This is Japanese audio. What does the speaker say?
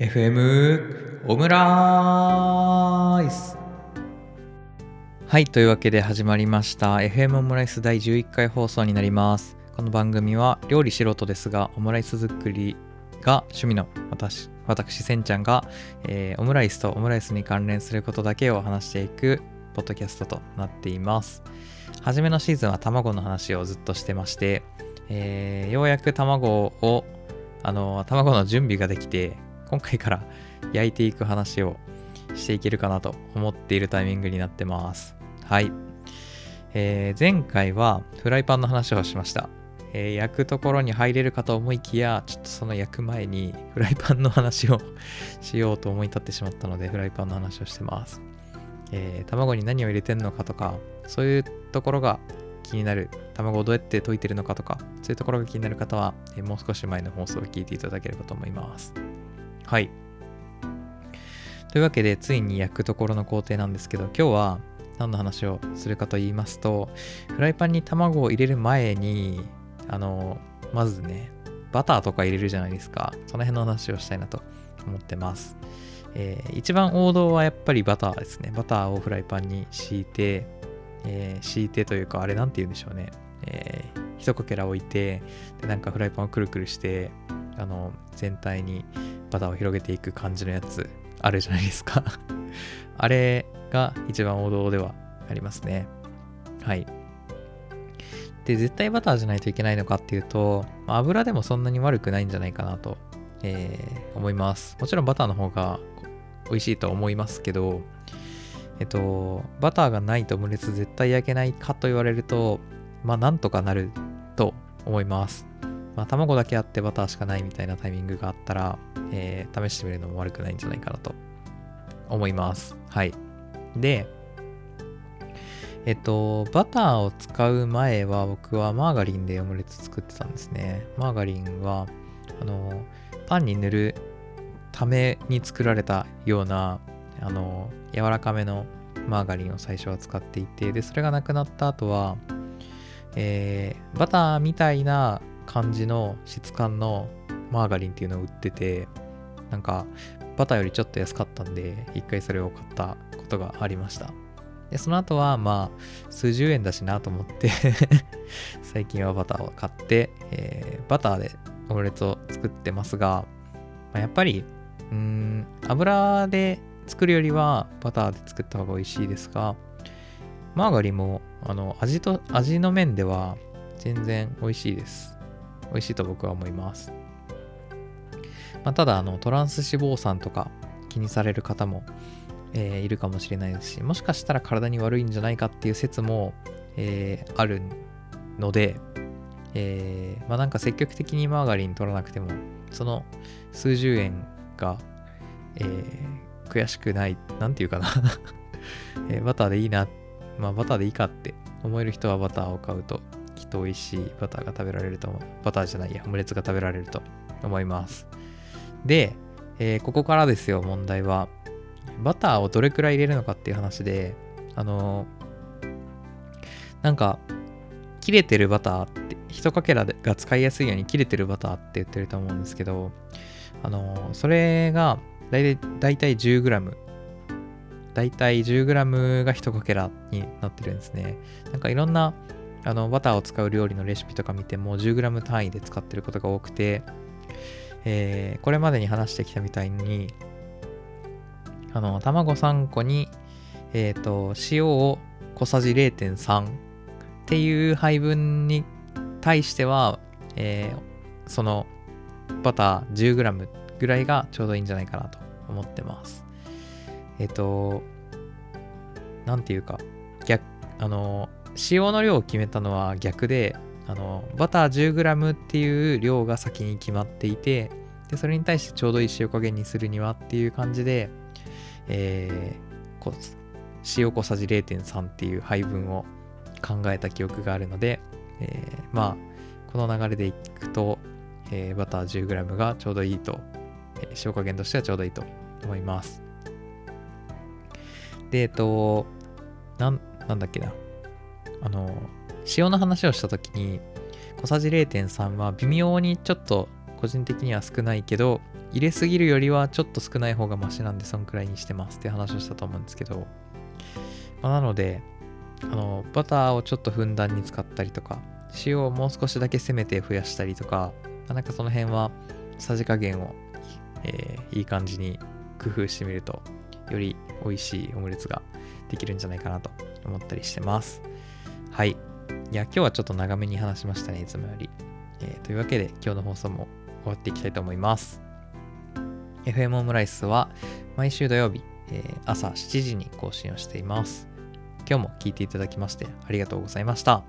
FM オムライスはいというわけで始まりました。FM オムライス第11回放送になります。この番組は料理素人ですがオムライス作りが趣味の私私せんちゃんが、えー、オムライスとオムライスに関連することだけを話していくポッドキャストとなっています。初めのシーズンは卵の話をずっとしてまして、えー、ようやく卵をあの卵の準備ができて今回から焼いていく話をしていけるかなと思っているタイミングになってます。はい。えー、前回はフライパンの話をしました。えー、焼くところに入れるかと思いきや、ちょっとその焼く前にフライパンの話をしようと思い立ってしまったので、フライパンの話をしてます。えー、卵に何を入れてんのかとか、そういうところが気になる、卵をどうやって溶いてるのかとか、そういうところが気になる方は、え、もう少し前の放送を聞いていただければと思います。はい。というわけで、ついに焼くところの工程なんですけど、今日は何の話をするかと言いますと、フライパンに卵を入れる前に、あの、まずね、バターとか入れるじゃないですか。その辺の話をしたいなと思ってます。えー、一番王道はやっぱりバターですね。バターをフライパンに敷いて、えー、敷いてというか、あれなんて言うんでしょうね。えー、一かけら置いて、で、なんかフライパンをくるくるして、あの、全体にバターを広げていく感じのやつあるじゃないですか あれが一番王道ではありますね。はい。で、絶対バターじゃないといけないのかっていうと、油でもそんなに悪くないんじゃないかなと、えー、思います。もちろんバターの方が美味しいと思いますけど、えっと、バターがないとオムレツ絶対焼けないかと言われると、まあなんとかなると思います。まあ、卵だけあってバターしかないみたいなタイミングがあったら、えー、試してみるのも悪くないんじゃないかなと思います。はい。で、えっと、バターを使う前は僕はマーガリンでオムレツ作ってたんですね。マーガリンは、あの、パンに塗るために作られたような、あの、柔らかめのマーガリンを最初は使っていて、で、それがなくなった後は、えー、バターみたいな感じの質感のマーガリンっていうのを売ってて、なんかバターよりちょっと安かったんで、一回それを買ったことがありました。で、その後はまあ、数十円だしなと思って 最近はバターを買って、えー、バターでオムレツを作ってますが、まあ、やっぱり、うん、油で作るよりはバターで作った方が美味しいですが、マーガリンも、あの、味と、味の面では全然美味しいです。美味しいと僕は思います。まあ、ただあの、トランス脂肪酸とか気にされる方も、えー、いるかもしれないですし、もしかしたら体に悪いんじゃないかっていう説も、えー、あるので、えー、まあなんか積極的にマーガリン取らなくても、その数十円が、えー、悔しくない、なんていうかな えー、バターでいいな、まあバターでいいかって思える人はバターを買うとと美味しいバターが食べられると。バターじゃないや、オムレツが食べられると思います。で、えー、ここからですよ、問題は。バターをどれくらい入れるのかっていう話で、あの、なんか、切れてるバターって、一かけらが使いやすいように切れてるバターって言ってると思うんですけど、あの、それがだいたい 10g。だいたい 10g が一かけらになってるんですね。なんかいろんなあのバターを使う料理のレシピとか見ても 10g 単位で使ってることが多くて、えー、これまでに話してきたみたいにあの卵3個に、えーと、塩を小さじ0.3っていう配分に対しては、えー、そのバター 10g ぐらいがちょうどいいんじゃないかなと思ってます。えっ、ー、と、なんていうか、逆、あの、塩の量を決めたのは逆で、あの、バター 10g っていう量が先に決まっていて、で、それに対してちょうどいい塩加減にするにはっていう感じで、えー、こ塩小さじ0.3っていう配分を考えた記憶があるので、えー、まあ、この流れでいくと、えー、バター 10g がちょうどいいと、えー、塩加減としてはちょうどいいと思います。で、えっと、なん、なんだっけな。あの、塩の話をした時に、小さじ0.3は微妙にちょっと個人的には少ないけど、入れすぎるよりはちょっと少ない方がマシなんでそんくらいにしてますって話をしたと思うんですけど、まあ、なのであのバターをちょっとふんだんに使ったりとか塩をもう少しだけ攻めて増やしたりとか、ま、なんかその辺はさじ加減を、えー、いい感じに工夫してみるとより美味しいオムレツができるんじゃないかなと思ったりしてます。はい。いや今日はちょっと長めに話しましたねいつもより、えー、というわけで今日の放送も終わっていきたいと思います。FM オムライスは毎週土曜日、えー、朝7時に更新をしています。今日も聞いていただきましてありがとうございました。